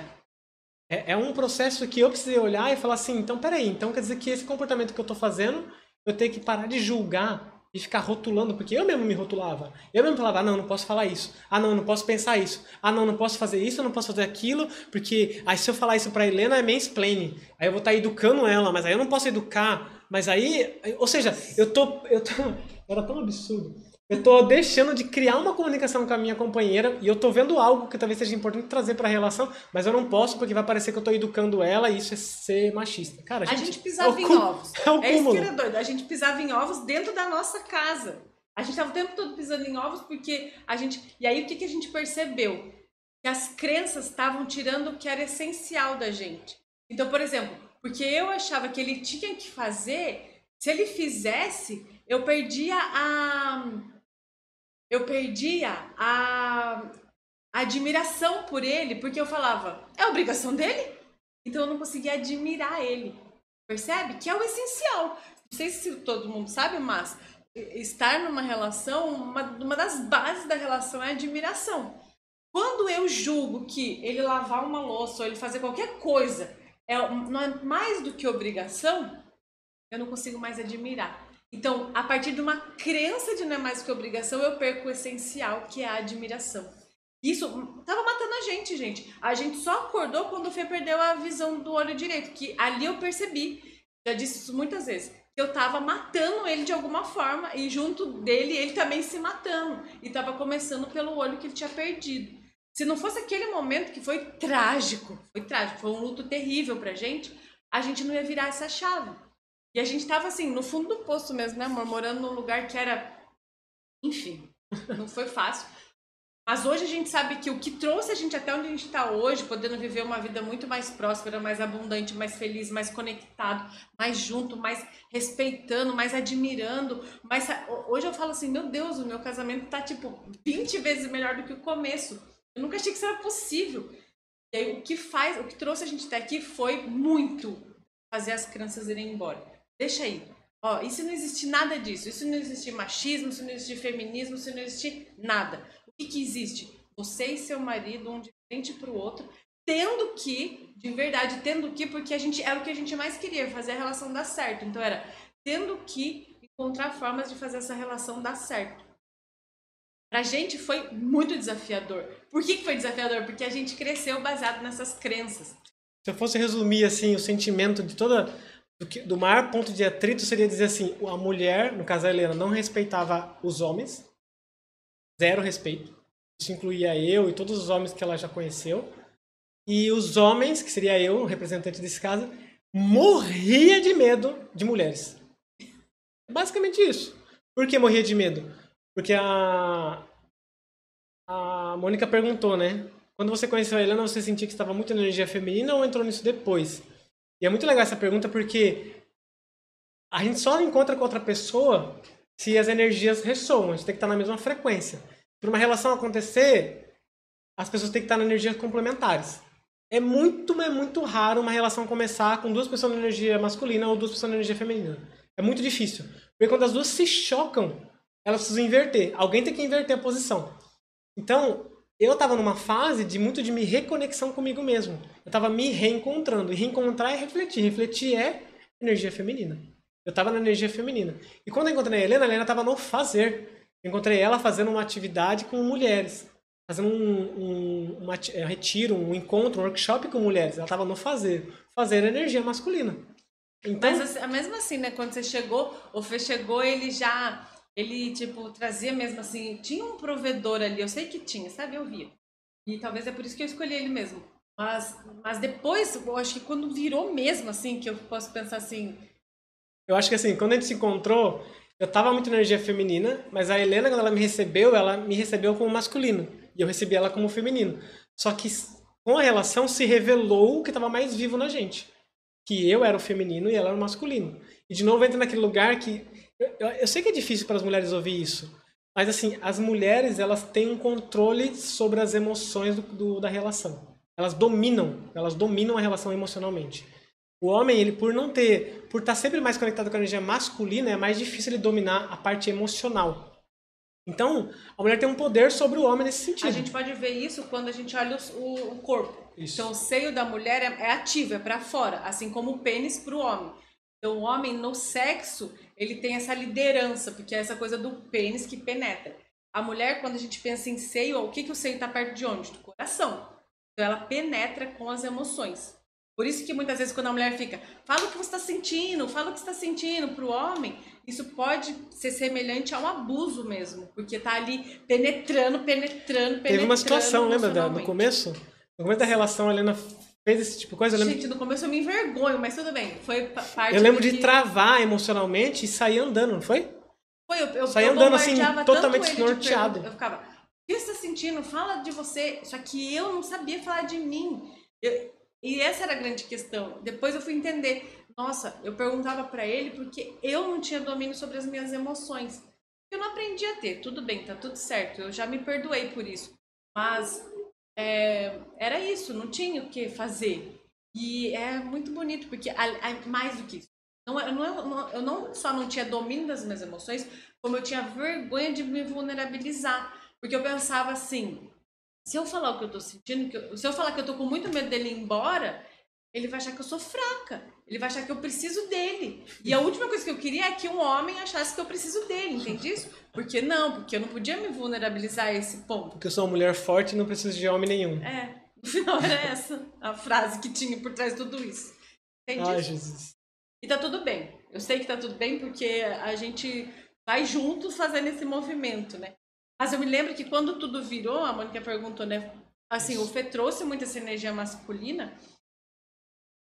Speaker 2: É, é um processo que eu precisei olhar e falar assim, então peraí, então quer dizer que esse comportamento que eu estou fazendo, eu tenho que parar de julgar e ficar rotulando, porque eu mesmo me rotulava. Eu mesmo falava, ah, não, não posso falar isso. Ah, não, não posso pensar isso. Ah, não, não posso fazer isso, eu não posso fazer aquilo, porque aí se eu falar isso pra Helena é mansplaining. Aí eu vou estar tá educando ela, mas aí eu não posso educar. Mas aí, ou seja, eu tô, eu tô, era tão absurdo. Eu tô deixando de criar uma comunicação com a minha companheira e eu tô vendo algo que talvez seja importante trazer para a relação, mas eu não posso porque vai parecer que eu tô educando ela e isso é ser machista. Cara,
Speaker 1: a gente, a gente pisava é em ovos. É, o é isso que era doido. A gente pisava em ovos dentro da nossa casa. A gente tava o tempo todo pisando em ovos porque a gente. E aí o que, que a gente percebeu? Que as crenças estavam tirando o que era essencial da gente. Então, por exemplo, Porque eu achava que ele tinha que fazer, se ele fizesse, eu perdia a. Eu perdia a, admiração por ele, porque eu falava, é obrigação dele? Então eu não conseguia admirar ele. Percebe? Que é o essencial. Não sei se todo mundo sabe, mas estar numa relação, uma, uma das bases da relação é a admiração. Quando eu julgo que ele lavar uma louça ou ele fazer qualquer coisa é, não é mais do que obrigação, eu não consigo mais admirar. Então, a partir de uma crença de não é mais que obrigação, eu perco o essencial, que é a admiração. Isso tava matando a gente, gente. A gente só acordou quando o Fê perdeu a visão do olho direito, que ali eu percebi, já disse isso muitas vezes, que eu tava matando ele de alguma forma e junto dele ele também se matando. E tava começando pelo olho que ele tinha perdido. Se não fosse aquele momento que foi trágico, foi trágico, foi um luto terrível pra gente, a gente não ia virar essa chave. E a gente tava assim, no fundo do poço mesmo, né, amor? Morando num lugar que era. Enfim, não foi fácil. Mas hoje a gente sabe que o que trouxe a gente até onde a gente está hoje, podendo viver uma vida muito mais próspera, mais abundante, mais feliz, mais conectado, mais junto, mais respeitando, mais admirando. Mais... Hoje eu falo assim: meu Deus, o meu casamento tá tipo 20 vezes melhor do que o começo. Eu nunca achei que isso era possível. E aí, o que faz, o que trouxe a gente até aqui foi muito fazer as crianças irem embora. Deixa aí. Ó, isso não existe nada disso. Isso não existe machismo, isso não existe feminismo, isso não existe nada que, que existe? Você e seu marido, um de frente para o outro, tendo que, de verdade, tendo que, porque a gente era o que a gente mais queria, fazer a relação dar certo. Então era tendo que encontrar formas de fazer essa relação dar certo. Pra gente foi muito desafiador. Por que foi desafiador? Porque a gente cresceu baseado nessas crenças.
Speaker 2: Se eu fosse resumir assim o sentimento de toda do, que, do maior ponto de atrito seria dizer assim, a mulher, no caso a Helena, não respeitava os homens, zero respeito. Isso incluía eu e todos os homens que ela já conheceu. E os homens, que seria eu, o representante desse caso, morria de medo de mulheres. Basicamente isso. Por que morria de medo? Porque a, a Mônica perguntou, né? Quando você conheceu a Helena, você sentia que estava muito energia feminina ou entrou nisso depois? E é muito legal essa pergunta porque a gente só encontra com outra pessoa se as energias ressoam, a gente tem que estar na mesma frequência. Para uma relação acontecer, as pessoas têm que estar em energias complementares. É muito, é muito raro uma relação começar com duas pessoas na energia masculina ou duas pessoas na energia feminina. É muito difícil. Porque quando as duas se chocam, elas precisam inverter. Alguém tem que inverter a posição. Então, eu estava numa fase de muito de me reconexão comigo mesmo. Eu estava me reencontrando. E reencontrar é refletir. Refletir é energia feminina. Eu estava na energia feminina. E quando eu encontrei a Helena, a Helena estava no fazer. Eu encontrei ela fazendo uma atividade com mulheres. Fazendo um, um, um é, retiro, um encontro, um workshop com mulheres. Ela estava no fazer. Fazer energia masculina.
Speaker 1: Então... Mas mesmo assim, né? Quando você chegou, o Fê chegou, ele já... Ele, tipo, trazia mesmo assim... Tinha um provedor ali, eu sei que tinha, sabe? Eu via. E talvez é por isso que eu escolhi ele mesmo. Mas, mas depois, eu acho que quando virou mesmo, assim, que eu posso pensar assim
Speaker 2: eu acho que assim, quando a gente se encontrou, eu tava muito na energia feminina, mas a Helena, quando ela me recebeu, ela me recebeu como masculino. E eu recebi ela como feminino. Só que com a relação se revelou o que estava mais vivo na gente. Que eu era o feminino e ela era o masculino. E de novo entra naquele lugar que. Eu, eu, sei que é difícil para as mulheres ouvir isso. Mas assim, as mulheres elas têm um controle sobre as emoções do, do, da relação. Elas dominam, elas dominam a relação emocionalmente. O homem, ele por não ter, por estar tá sempre mais conectado com a energia masculina, é mais difícil ele dominar a parte emocional. Então, a mulher tem um poder sobre o homem nesse sentido.
Speaker 1: A gente pode ver isso quando a gente olha o, o corpo. Isso. Então, o seio da mulher é, é ativo, é para fora, assim como o pênis para o homem. Então, o homem no sexo, ele tem essa liderança, porque é essa coisa do pênis que penetra. A mulher, quando a gente pensa em seio, o que, que o seio está perto de onde? Do coração. Então, ela penetra com as emoções. Por isso que muitas vezes quando a mulher fica, fala o que você está sentindo, fala o que você está sentindo para o homem, isso pode ser semelhante a um abuso mesmo, porque tá ali penetrando, penetrando, penetrando.
Speaker 2: Teve uma situação, lembra, no começo? No começo da relação, a Helena fez esse tipo de coisa.
Speaker 1: Lembro... Gente, no começo eu me envergonho, mas tudo bem. Foi parte
Speaker 2: Eu lembro de que... travar emocionalmente e sair andando, não foi?
Speaker 1: Foi, eu, eu, eu
Speaker 2: andando assim, totalmente desnorteado.
Speaker 1: Eu ficava, o que você está sentindo? Fala de você. Só que eu não sabia falar de mim. Eu, E essa era a grande questão. Depois eu fui entender. Nossa, eu perguntava para ele porque eu não tinha domínio sobre as minhas emoções. Eu não aprendi a ter. Tudo bem, tá tudo certo. Eu já me perdoei por isso. Mas é, era isso, não tinha o que fazer. E é muito bonito, porque mais do que isso. Não, eu, não, eu não só não tinha domínio das minhas emoções, como eu tinha vergonha de me vulnerabilizar. Porque eu pensava assim, se eu falar o que eu tô sentindo, eu, se eu falar que eu tô com muito medo dele ir embora, ele vai achar que eu sou fraca. Ele vai achar que eu preciso dele. E a última coisa que eu queria é que um homem achasse que eu preciso dele, entende isso? Porque não, porque eu não podia me vulnerabilizar a esse ponto.
Speaker 2: Porque eu sou uma mulher forte e não preciso de homem nenhum.
Speaker 1: É, no final era essa a frase que tinha por trás de tudo isso. Entende?
Speaker 2: Ai, Jesus.
Speaker 1: E tá tudo bem. Eu sei que tá tudo bem porque a gente vai juntos fazendo esse movimento, né? Mas eu me lembro que quando tudo virou, a Mônica perguntou, né? Assim, o Fê trouxe muito essa energia masculina,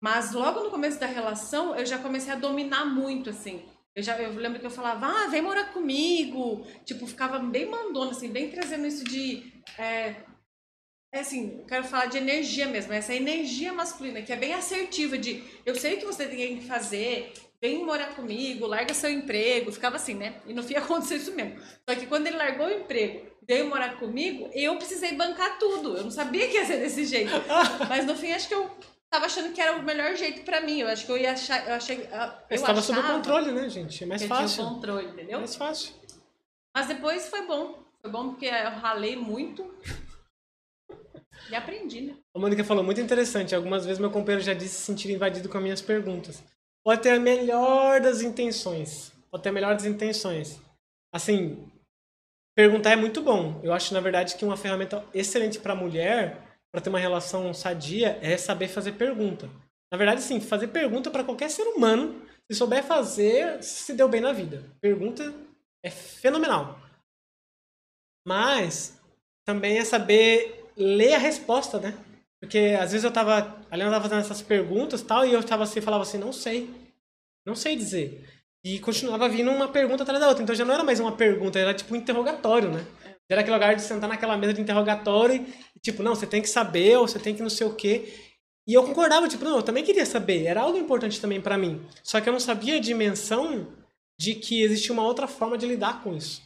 Speaker 1: mas logo no começo da relação eu já comecei a dominar muito, assim. Eu já eu lembro que eu falava, ah, vem morar comigo. Tipo, ficava bem mandona, assim, bem trazendo isso de. É, é assim, eu quero falar de energia mesmo, essa energia masculina, que é bem assertiva, de eu sei o que você tem que fazer, vem morar comigo, larga seu emprego, ficava assim, né? E no fim aconteceu isso mesmo. Só que quando ele largou o emprego, veio morar comigo, eu precisei bancar tudo. Eu não sabia que ia ser desse jeito. Mas no fim acho que eu tava achando que era o melhor jeito para mim. Eu acho que eu ia achar, eu achei, eu
Speaker 2: estava sob controle, né, gente? É mais fácil.
Speaker 1: Tinha controle, entendeu? É
Speaker 2: mais fácil.
Speaker 1: Mas depois foi bom. Foi bom porque eu ralei muito. E aprendi, né?
Speaker 2: A Mônica falou muito interessante. Algumas vezes meu companheiro já disse se sentir invadido com as minhas perguntas pode ter a melhor das intenções. Pode ter a melhor das intenções. Assim, perguntar é muito bom. Eu acho, na verdade, que uma ferramenta excelente para mulher, para ter uma relação sadia, é saber fazer pergunta. Na verdade, sim, fazer pergunta para qualquer ser humano, se souber fazer, se deu bem na vida. Pergunta é fenomenal. Mas também é saber ler a resposta, né? Porque às vezes eu tava. A Leona tava fazendo essas perguntas tal, e eu tava assim, falava assim, não sei. Não sei dizer. E continuava vindo uma pergunta atrás da outra. Então já não era mais uma pergunta, era tipo um interrogatório, né? Era aquele lugar de sentar naquela mesa de interrogatório e, tipo, não, você tem que saber, ou você tem que não sei o quê. E eu concordava, tipo, não, eu também queria saber. Era algo importante também para mim. Só que eu não sabia a dimensão de que existia uma outra forma de lidar com isso.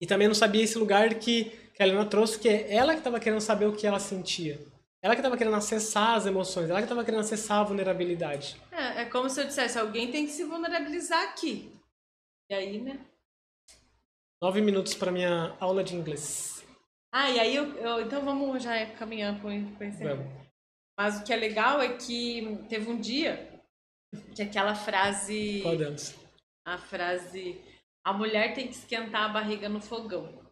Speaker 2: E também não sabia esse lugar que, que a Helena trouxe, que é ela que estava querendo saber o que ela sentia. Ela que estava querendo acessar as emoções, ela que estava querendo acessar a vulnerabilidade.
Speaker 1: É, é como se eu dissesse, alguém tem que se vulnerabilizar aqui. E aí, né?
Speaker 2: Nove minutos para minha aula de inglês.
Speaker 1: Ah, e aí eu, eu então vamos já caminhando para o Mas o que é legal é que teve um dia que aquela frase.
Speaker 2: Qual delas?
Speaker 1: A frase. A mulher tem que esquentar a barriga no fogão.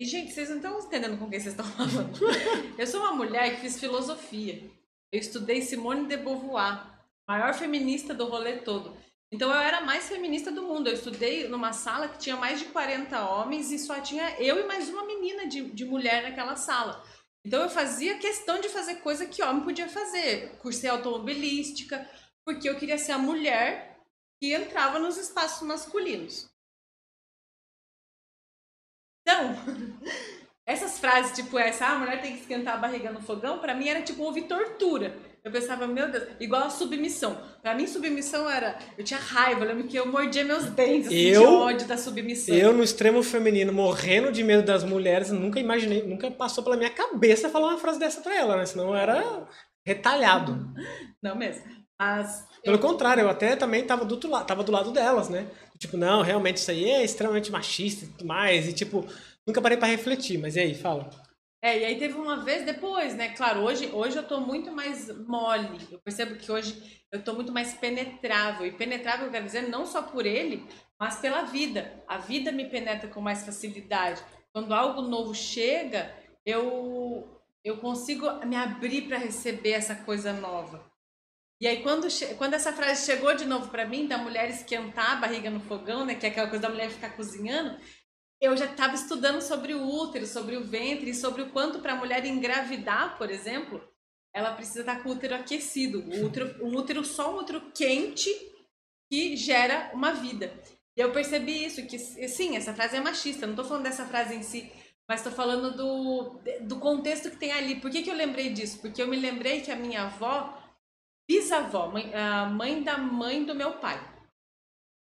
Speaker 1: E, gente, vocês não estão entendendo com quem vocês estão falando. eu sou uma mulher que fiz filosofia. Eu estudei Simone de Beauvoir, maior feminista do rolê todo. Então eu era mais feminista do mundo. Eu estudei numa sala que tinha mais de 40 homens e só tinha eu e mais uma menina de, de mulher naquela sala. Então eu fazia questão de fazer coisa que homem podia fazer. Cursei automobilística, porque eu queria ser a mulher que entrava nos espaços masculinos. Então, essas frases, tipo essa, ah, a mulher tem que esquentar a barriga no fogão, para mim era tipo ouvir tortura. Eu pensava, meu Deus, igual a submissão. Pra mim, submissão era. Eu tinha raiva, eu lembro que eu mordia meus dentes assim, eu, de ódio da submissão.
Speaker 2: Eu, no extremo feminino, morrendo de medo das mulheres, nunca imaginei, nunca passou pela minha cabeça falar uma frase dessa pra ela, né? Senão era retalhado.
Speaker 1: Não mesmo. Mas.
Speaker 2: Pelo eu... contrário, eu até também tava do, tava do lado delas, né? Tipo, não, realmente isso aí é extremamente machista e tudo mais. E, tipo, nunca parei para refletir. Mas e aí, fala.
Speaker 1: É, e aí teve uma vez depois, né? Claro, hoje, hoje eu tô muito mais mole. Eu percebo que hoje eu tô muito mais penetrável. E penetrável, eu quero dizer, não só por ele, mas pela vida. A vida me penetra com mais facilidade. Quando algo novo chega, eu, eu consigo me abrir para receber essa coisa nova. E aí, quando, quando essa frase chegou de novo para mim, da mulher esquentar a barriga no fogão, né? Que é aquela coisa da mulher ficar cozinhando, eu já estava estudando sobre o útero, sobre o ventre e sobre o quanto para a mulher engravidar, por exemplo, ela precisa estar com o útero aquecido. O útero, útero só um útero quente que gera uma vida. E eu percebi isso, que sim, essa frase é machista, não estou falando dessa frase em si, Mas tô falando do, do contexto que tem ali. Por que, que eu lembrei disso? Porque eu me lembrei que a minha avó, bisavó, mãe, a mãe da mãe do meu pai,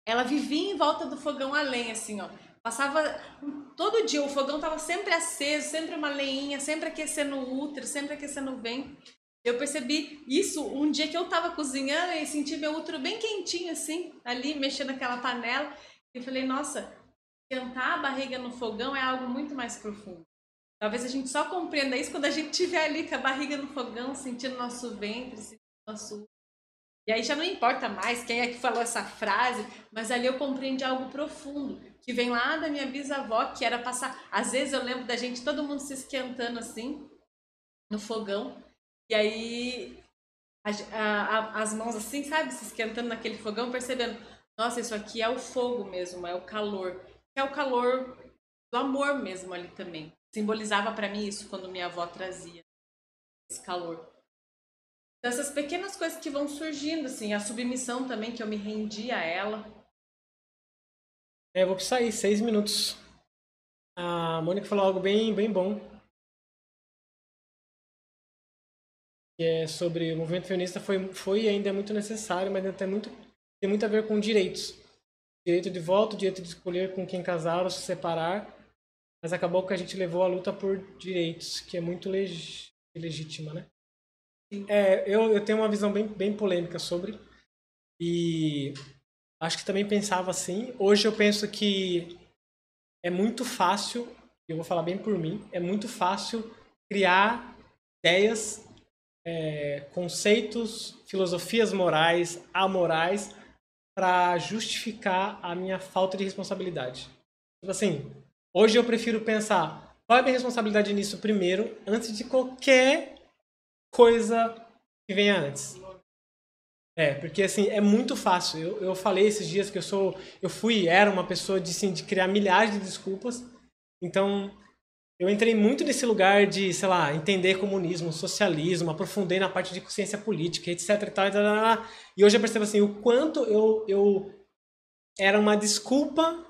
Speaker 1: ela vivia em volta do fogão a lenha, assim, ó. Passava todo dia, o fogão tava sempre aceso, sempre uma leinha, sempre aquecendo o útero, sempre aquecendo o vento. Eu percebi isso um dia que eu tava cozinhando e senti meu útero bem quentinho, assim, ali, mexendo naquela panela. E falei, nossa, esquentar a barriga no fogão é algo muito mais profundo. Talvez a gente só compreenda isso quando a gente estiver ali com a barriga no fogão, sentindo nosso ventre, sentindo nosso e aí já não importa mais quem é que falou essa frase, mas ali eu compreendi algo profundo, que vem lá da minha bisavó, que era passar. Às vezes eu lembro da gente, todo mundo se esquentando assim, no fogão, e aí a, a, as mãos assim, sabe, se esquentando naquele fogão, percebendo, nossa, isso aqui é o fogo mesmo, é o calor. É o calor do amor mesmo ali também. Simbolizava para mim isso quando minha avó trazia esse calor dessas pequenas coisas que vão surgindo, assim, a submissão também, que eu me rendi a ela.
Speaker 2: É, eu vou sair, seis minutos. A Mônica falou algo bem, bem bom. Que é sobre o movimento feminista foi, foi e ainda é muito necessário, mas tem muito, tem muito a ver com direitos. Direito de voto, direito de escolher com quem casar ou se separar. Mas acabou que a gente levou a luta por direitos, que é muito leg, legítima, né? É, eu, eu tenho uma visão bem, bem polêmica sobre. E acho que também pensava assim. Hoje eu penso que é muito fácil, eu vou falar bem por mim, é muito fácil criar ideias, é, conceitos, filosofias morais, amorais, para justificar a minha falta de responsabilidade. Tipo assim, hoje eu prefiro pensar qual é a minha responsabilidade nisso primeiro, antes de qualquer coisa que venha antes. É, porque assim, é muito fácil. Eu, eu falei esses dias que eu sou. Eu fui era uma pessoa de, assim, de criar milhares de desculpas. Então, eu entrei muito nesse lugar de, sei lá, entender comunismo, socialismo, aprofundei na parte de consciência política, etc e tal, e hoje eu percebo assim, o quanto eu, eu era uma desculpa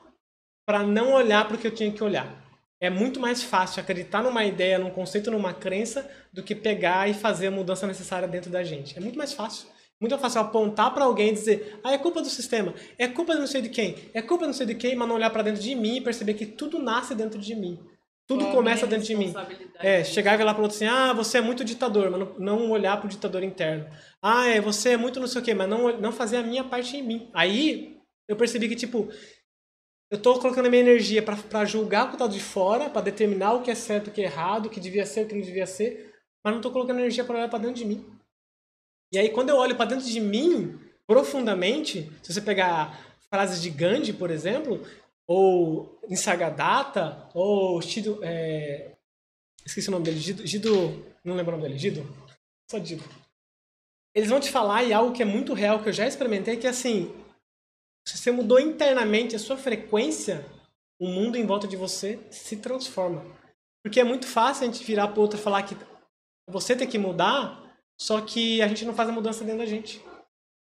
Speaker 2: para não olhar para o que eu tinha que olhar é muito mais fácil acreditar numa ideia, num conceito, numa crença, do que pegar e fazer a mudança necessária dentro da gente. É muito mais fácil. Muito mais fácil apontar para alguém e dizer, ah, é culpa do sistema, é culpa de não sei de quem, é culpa de não sei de quem, mas não olhar para dentro de mim e perceber que tudo nasce dentro de mim. Tudo começa dentro de mim. É, chegar e lá para outro assim, ah, você é muito ditador, mas não, não olhar para o ditador interno. Ah, é, você é muito não sei o quê, mas não, não fazer a minha parte em mim. Aí eu percebi que, tipo, eu estou colocando a minha energia para julgar o que está de fora, para determinar o que é certo, o que é errado, o que devia ser, o que não devia ser, mas não estou colocando energia para olhar para dentro de mim. E aí, quando eu olho para dentro de mim, profundamente, se você pegar frases de Gandhi, por exemplo, ou Nisargadatta, ou Shido, é... esqueci o nome dele, Gido, Gido, não lembro o nome dele, Gido, só Gido. Eles vão te falar e algo que é muito real, que eu já experimentei, que é assim, se você mudou internamente a sua frequência, o mundo em volta de você se transforma. Porque é muito fácil a gente virar para outro e falar que você tem que mudar, só que a gente não faz a mudança dentro da gente.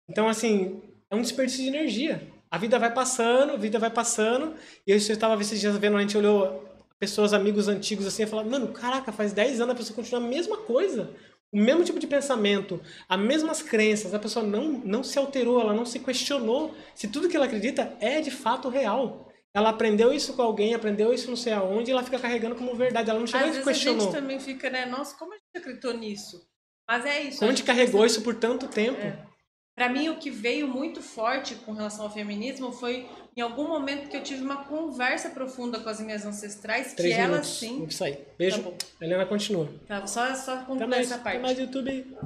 Speaker 2: Então, assim, é um desperdício de energia. A vida vai passando, a vida vai passando. E eu estava esses dias vendo, a gente olhou pessoas, amigos antigos assim, e falou: Mano, caraca, faz 10 anos a pessoa continua a mesma coisa o mesmo tipo de pensamento, as mesmas crenças, a pessoa não, não se alterou, ela não se questionou se tudo que ela acredita é de fato real. Ela aprendeu isso com alguém, aprendeu isso não sei aonde, e ela fica carregando como verdade. Ela não chegou
Speaker 1: Às
Speaker 2: e questionou.
Speaker 1: a gente também fica, né? Nossa, como a gente acreditou nisso? Mas é isso.
Speaker 2: Como a gente, carregou isso por tanto tempo? É.
Speaker 1: Para mim, o que veio muito forte com relação ao feminismo foi em algum momento que eu tive uma conversa profunda com as minhas ancestrais,
Speaker 2: Três
Speaker 1: que
Speaker 2: minutos.
Speaker 1: elas sim.
Speaker 2: Vou sair. Beijo. Tá Helena continua.
Speaker 1: Tá, só, só concluir essa parte.
Speaker 2: mais YouTube.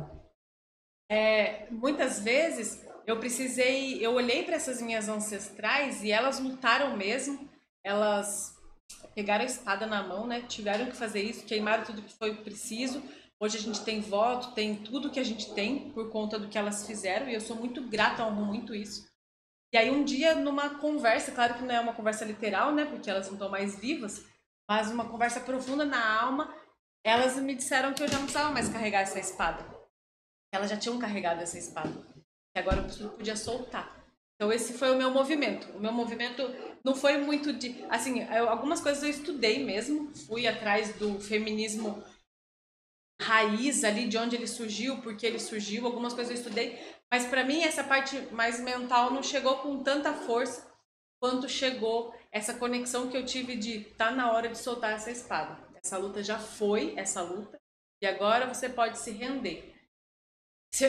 Speaker 1: É, muitas vezes eu precisei, eu olhei para essas minhas ancestrais e elas lutaram mesmo. Elas pegaram a espada na mão, né? Tiveram que fazer isso, queimaram tudo que foi preciso Hoje a gente tem voto, tem tudo que a gente tem por conta do que elas fizeram e eu sou muito grata, honro muito isso. E aí um dia numa conversa, claro que não é uma conversa literal, né, porque elas não estão mais vivas, mas uma conversa profunda na alma, elas me disseram que eu já não precisava mais carregar essa espada. Elas já tinham carregado essa espada. E agora eu podia soltar. Então esse foi o meu movimento. O meu movimento não foi muito de, assim, eu, algumas coisas eu estudei mesmo, fui atrás do feminismo raiz ali de onde ele surgiu, porque ele surgiu, algumas coisas eu estudei, mas para mim essa parte mais mental não chegou com tanta força quanto chegou essa conexão que eu tive de tá na hora de soltar essa espada. Essa luta já foi essa luta e agora você pode se render.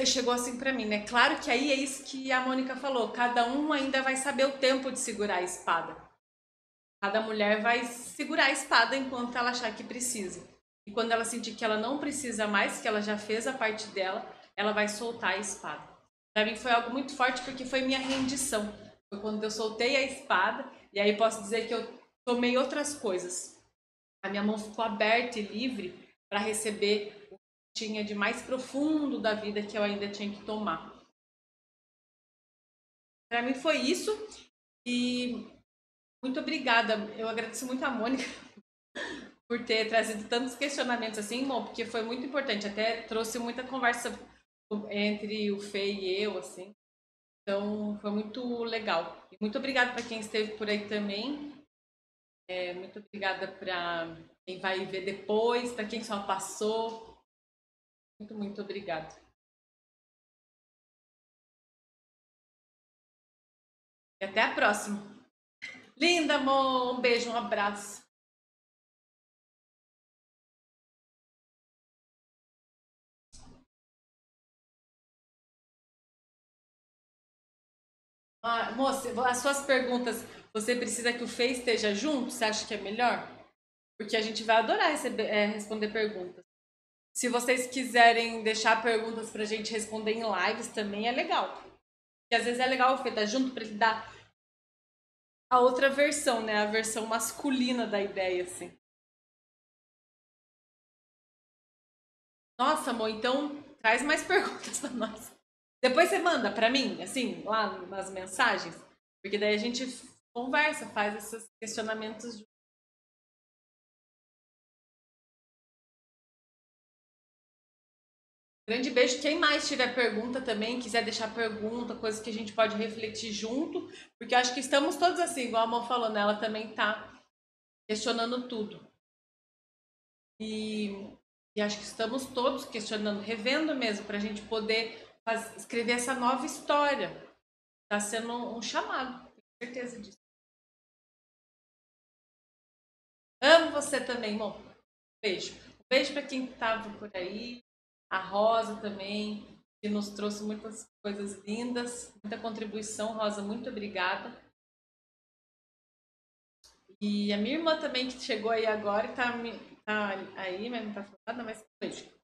Speaker 1: Chegou assim para mim, né? Claro que aí é isso que a Mônica falou. Cada um ainda vai saber o tempo de segurar a espada. Cada mulher vai segurar a espada enquanto ela achar que precisa. E quando ela sentir que ela não precisa mais, que ela já fez a parte dela, ela vai soltar a espada. Para mim foi algo muito forte porque foi minha rendição. Foi quando eu soltei a espada e aí posso dizer que eu tomei outras coisas. A minha mão ficou aberta e livre para receber o que tinha de mais profundo da vida que eu ainda tinha que tomar. Para mim foi isso e muito obrigada. Eu agradeço muito a Mônica por ter trazido tantos questionamentos assim, bom, porque foi muito importante. Até trouxe muita conversa entre o Fê e eu, assim. Então, foi muito legal. E muito obrigada para quem esteve por aí também. É, muito obrigada para quem vai ver depois, para quem só passou. Muito, muito obrigada. E até a próxima. Linda, amor. Um beijo, um abraço. Ah, moça, as suas perguntas, você precisa que o Fê esteja junto? Você acha que é melhor? Porque a gente vai adorar receber, é, responder perguntas. Se vocês quiserem deixar perguntas pra gente responder em lives também é legal. Porque às vezes é legal o Fê estar junto para ele dar a outra versão, né? A versão masculina da ideia, assim. Nossa, amor, então traz mais perguntas para nós. Depois você manda para mim, assim, lá nas mensagens, porque daí a gente conversa, faz esses questionamentos. Grande beijo. Quem mais tiver pergunta também, quiser deixar pergunta, coisa que a gente pode refletir junto, porque acho que estamos todos assim, igual a mão falou, né? Ela também tá questionando tudo. E, e acho que estamos todos questionando, revendo mesmo, para a gente poder escrever essa nova história. Está sendo um chamado, tenho certeza disso. Amo você também, irmão. Beijo. Beijo para quem estava por aí. A Rosa também, que nos trouxe muitas coisas lindas, muita contribuição. Rosa, muito obrigada. E a minha irmã também, que chegou aí agora e tá, tá aí, mas não tá falando, mas beijo.